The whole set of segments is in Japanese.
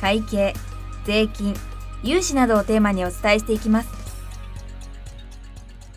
会計税金融資などをテーマにお伝えしていきます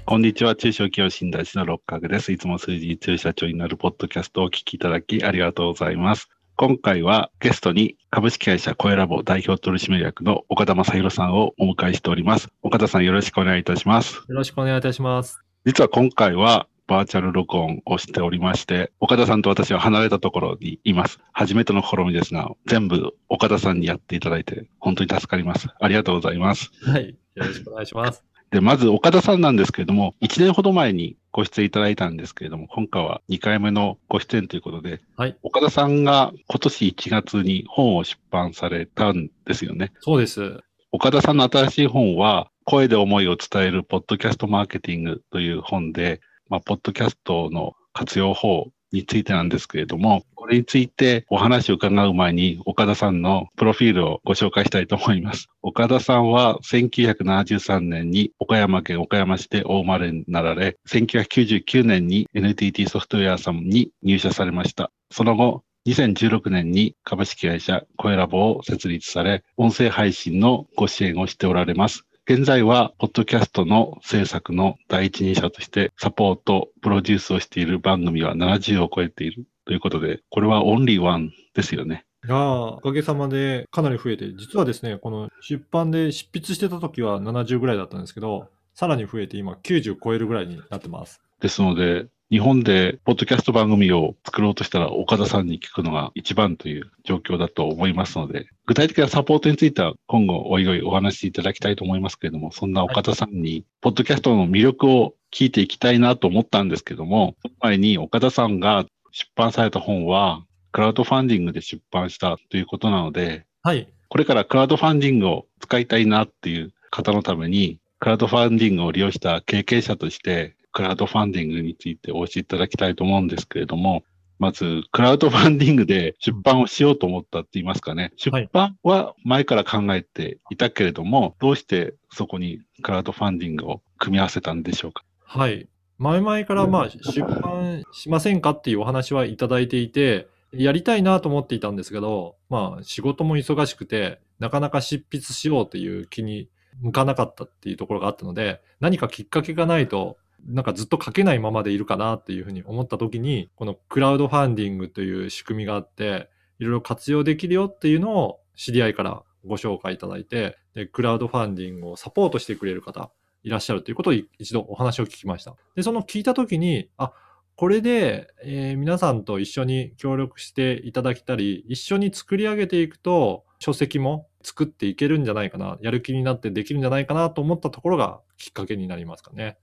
こんにちは。中小企業診断士の六角です。いつも数字中社長になるポッドキャストをお聞きいただきありがとうございます。今回はゲストに株式会社コエラボ代表取締役の岡田正宏さんをお迎えしております。岡田さんよろしくお願いいたします。よろしくお願いいたします。実は今回はバーチャル録音をしておりまして、岡田さんと私は離れたところにいます。初めての試みですが、全部岡田さんにやっていただいて本当に助かります。ありがとうございます。はい。よろしくお願いします。で、まず岡田さんなんですけれども、1年ほど前にご出演いただいたんですけれども、今回は2回目のご出演ということで、はい。岡田さんが今年1月に本を出版されたんですよね。そうです。岡田さんの新しい本は、声で思いを伝えるポッドキャストマーケティングという本で、まあ、ポッドキャストの活用法についてなんですけれども、これについてお話を伺う前に、岡田さんのプロフィールをご紹介したいと思います。岡田さんは1973年に岡山県岡山市でお生まれになられ、1999年に NTT ソフトウェアさんに入社されました。その後、2016年に株式会社コエラボを設立され、音声配信のご支援をしておられます。現在は、ポッドキャストの制作の第一人者として、サポート、プロデュースをしている番組は70を超えているということで、これはオンリーワンですよね。いやーおかげさまでかなり増えて、実はですね、この出版で執筆してた時は70ぐらいだったんですけど、さらに増えて今90超えるぐらいになってます。ですので、日本でポッドキャスト番組を作ろうとしたら岡田さんに聞くのが一番という状況だと思いますので、具体的なサポートについては今後おいおいお話しいただきたいと思いますけれども、そんな岡田さんにポッドキャストの魅力を聞いていきたいなと思ったんですけども、その前に岡田さんが出版された本はクラウドファンディングで出版したということなので、はい。これからクラウドファンディングを使いたいなっていう方のために、クラウドファンディングを利用した経験者として、クラウドファンディングについてお教えいただきたいと思うんですけれども、まず、クラウドファンディングで出版をしようと思ったって言いますかね。出版は前から考えていたけれども、どうしてそこにクラウドファンディングを組み合わせたんでしょうか？はい。前々からまあ出版しませんかっていうお話はいただいていて、やりたいなと思っていたんですけど、まあ仕事も忙しくて、なかなか執筆しようという気に向かなかったっていうところがあったので、何かきっかけがないと、なんかずっと書けないままでいるかなっていうふうに思った時に、このクラウドファンディングという仕組みがあって、いろいろ活用できるよっていうのを知り合いからご紹介いただいて、でクラウドファンディングをサポートしてくれる方いらっしゃるということを一度お話を聞きました。で、その聞いた時に、あ、これで、えー皆さんと一緒に協力していただきたり、一緒に作り上げていくと、書籍も作っていけるんじゃないかな、やる気になってできるんじゃないかなと思ったところがきっかけになりますかね。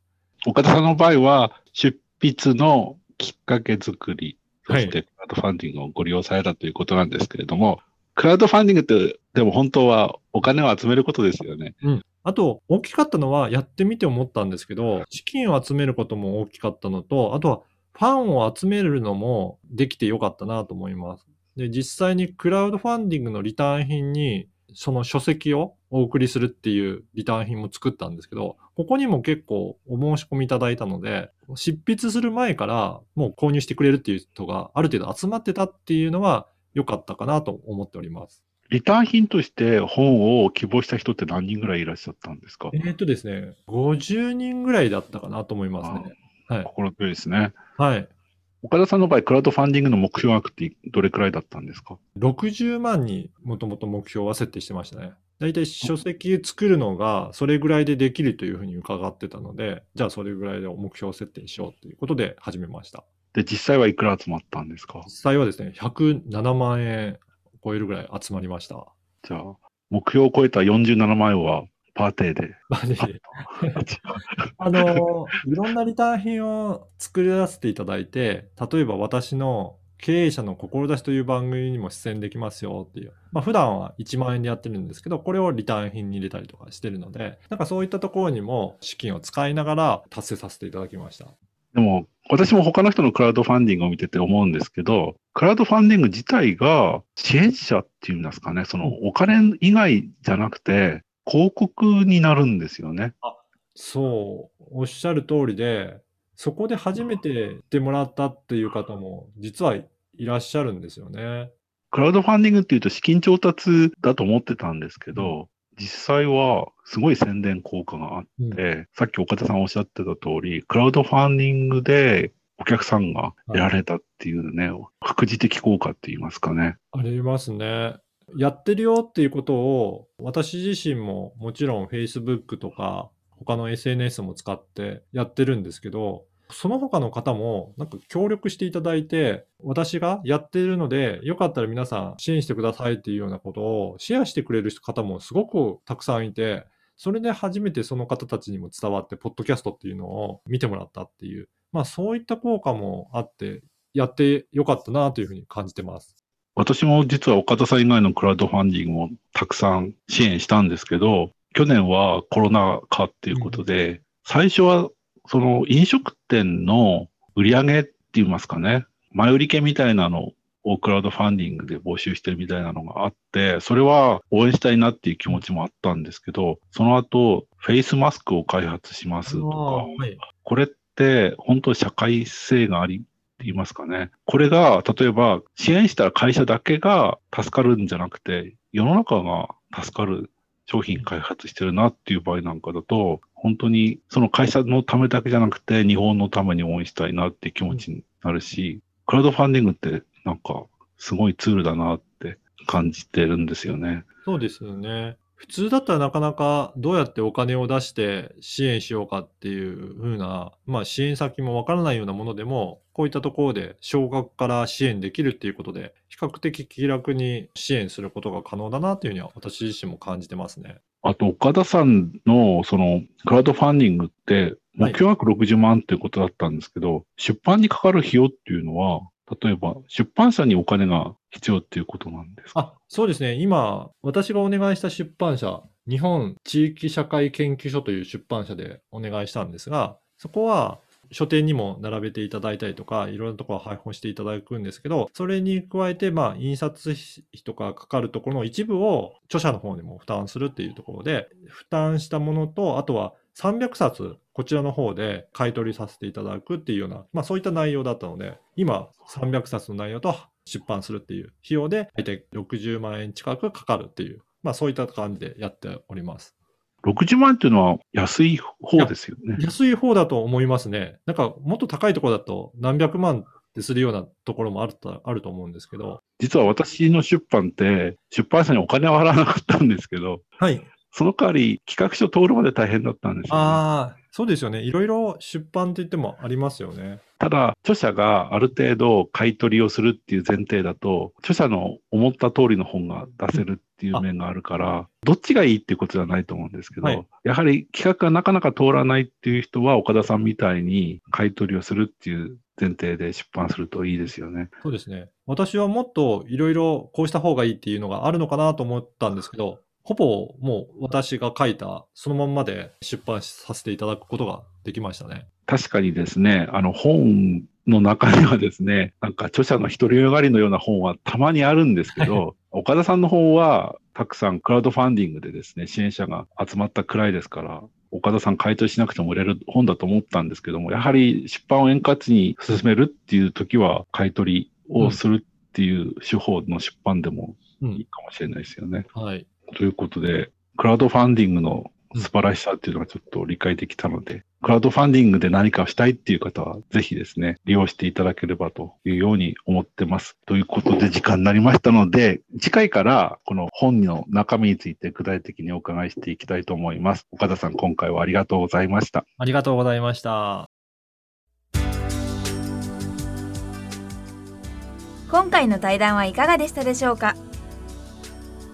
岡田さんの場合は、出筆のきっかけ作り、そはいしてクラウドファンディングをご利用されたということなんですけれども、クラウドファンディングって、でも本当はお金を集めることですよね。あと、大きかったのは、やってみて思ったんですけど、資金を集めることも大きかったのと、あとは、ファンを集めるのもできてよかったなと思います。で、実際にクラウドファンディングのリターン品に、その書籍をお送りするっていうリターン品も作ったんですけど、ここにも結構お申し込みいただいたので、執筆する前からもう購入してくれるっていう人がある程度集まってたっていうのは良かったかなと思っております。リターン品として本を希望した人って何人ぐらいいらっしゃったんですか？えーっとですね、50人ぐらいだったかなと思いますね。はい。心強いですね。はい。岡田さんの場合、クラウドファンディングの目標額ってどれくらいだったんですか？60万にもともと目標は設定してましたね。だいたい書籍作るのがそれぐらいでできるというふうに伺ってたので、じゃあそれぐらいで目標設定しようということで始めました。で、実際はいくら集まったんですか？実際はですね、107万円超えるぐらい集まりました。じゃあ、目標を超えた47万円はパーテーで。まあの、いろんなリターン品を作り出していただいて、例えば私の経営者の志という番組にも出演できますよっていう。まあ普段は1万円でやってるんですけど、これをリターン品に入れたりとかしてるので、なんかそういったところにも資金を使いながら達成させていただきました。でも、私も他の人のクラウドファンディングを見てて思うんですけど、クラウドファンディング自体が支援者っていうんですかね、そのお金以外じゃなくて、広告になるんですよね。そう、おっしゃる通りで、そこで初めて言ってもらったっていう方も実はいらっしゃるんですよね。クラウドファンディングっていうと資金調達だと思ってたんですけど、実際はすごい宣伝効果があって、うんさっき岡田さんおっしゃってた通り、クラウドファンディングでお客さんが得られたっていうね、副次的効果って言いますかね。ありますね。やってるよっていうことを、私自身ももちろん Facebook とか他の SNS も使ってやってるんですけど、その他の方もなんか協力していただいて、私がやっているので、よかったら皆さん支援してくださいっていうようなことをシェアしてくれる方もすごくたくさんいて、それで初めてその方たちにも伝わって、ポッドキャストっていうのを見てもらったっていう、まあそういった効果もあって、やってよかったなというふうに感じてます。私も実は岡田さん以外のクラウドファンディングをたくさん支援したんですけど、去年はコロナ禍っていうことで、最初はその飲食店の売り上げって言いますかね、前売り券みたいなのをクラウドファンディングで募集してるみたいなのがあって、それは応援したいなっていう気持ちもあったんですけど、その後、フェイスマスクを開発しますとか、はい。これって本当に社会性があり言いますかね。これが、例えば支援した会社だけが助かるんじゃなくて、世の中が助かる商品開発してるなっていう場合なんかだと、本当にその会社のためだけじゃなくて、日本のために応援したいなっていう気持ちになるし、クラウドファンディングってなんかすごいツールだなって感じてるんですよね。そうですよね。普通だったらなかなかどうやってお金を出して支援しようかっていう風な、まあ支援先もわからないようなものでも、こういったところで少額から支援できるっていうことで、比較的気楽に支援することが可能だなというふうには私自身も感じてますね。あと、岡田さんのそのクラウドファンディングって、目標額60万っていうことだったんですけど、出版にかかる費用っていうのは、例えば出版社にお金が必要っていうことなんですか？あ、そうですね。今、私がお願いした出版社、日本地域社会研究所という出版社でお願いしたんですが、そこは書店にも並べていただいたりとか、いろんなところ配本していただくんですけど、それに加えて、まあ、印刷費とかかかるところの一部を著者の方にも負担するっていうところで、負担したものと、あとは300冊、こちらの方で買い取りさせていただくっていうような、まあそういった内容だったので、今300冊の内容と出版するっていう費用で、大体60万円近くかかるっていう、まあそういった感じでやっております。60万っていうのは安い方ですよね。安い方だと思いますね。なんかもっと高いところだと何百万ってするようなところもあるとあると思うんですけど。実は私の出版って、出版社にお金は払わなかったんですけど、はい。その代わり企画書通るまで大変だったんですよ、ね。ああ、そうですよね。いろいろ出版って言ってもありますよね。ただ、著者がある程度買い取りをするっていう前提だと、著者の思った通りの本が出せるっていう面があるから、どっちがいいっていうことじゃないと思うんですけど、はいやはり企画がなかなか通らないっていう人は、岡田さんみたいに買い取りをするっていう前提で出版するといいですよね。そうですね。私はもっといろいろこうした方がいいっていうのがあるのかなと思ったんですけど、ほぼもう私が書いたそのまんまで出版させていただくことができましたね。確かにですね、あの本の中にはですね、なんか著者の独りよがりのような本はたまにあるんですけど、岡田さんの方はたくさんクラウドファンディングでですね、支援者が集まったくらいですから、岡田さん買い取りしなくても売れる本だと思ったんですけども、やはり出版を円滑に進めるっていう時は、買い取りをするっていう手法の出版でもういいかもしれないですよね。はい。ということで、クラウドファンディングの素晴らしさっていうのがちょっと理解できたので、クラウドファンディングで何かをしたいっていう方は、ぜひですね、利用していただければというように思ってます。ということで時間になりましたので、次回からこの本の中身について具体的にお伺いしていきたいと思います。岡田さん、今回はありがとうございました。ありがとうございました。今回の対談はいかがでしたでしょうか？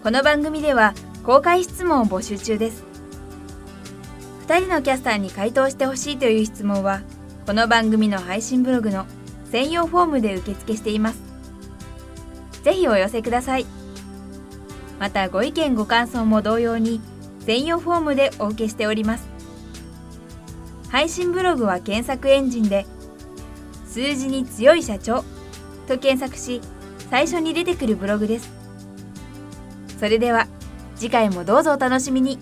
この番組では公開質問を募集中です。2人のキャスターに回答してほしいという質問はこの番組の配信ブログの専用フォームで受付しています。ぜひお寄せください。またご意見ご感想も同様に専用フォームでお受けしております。配信ブログは検索エンジンで数字に強い社長と検索し最初に出てくるブログです。それでは次回もどうぞお楽しみに。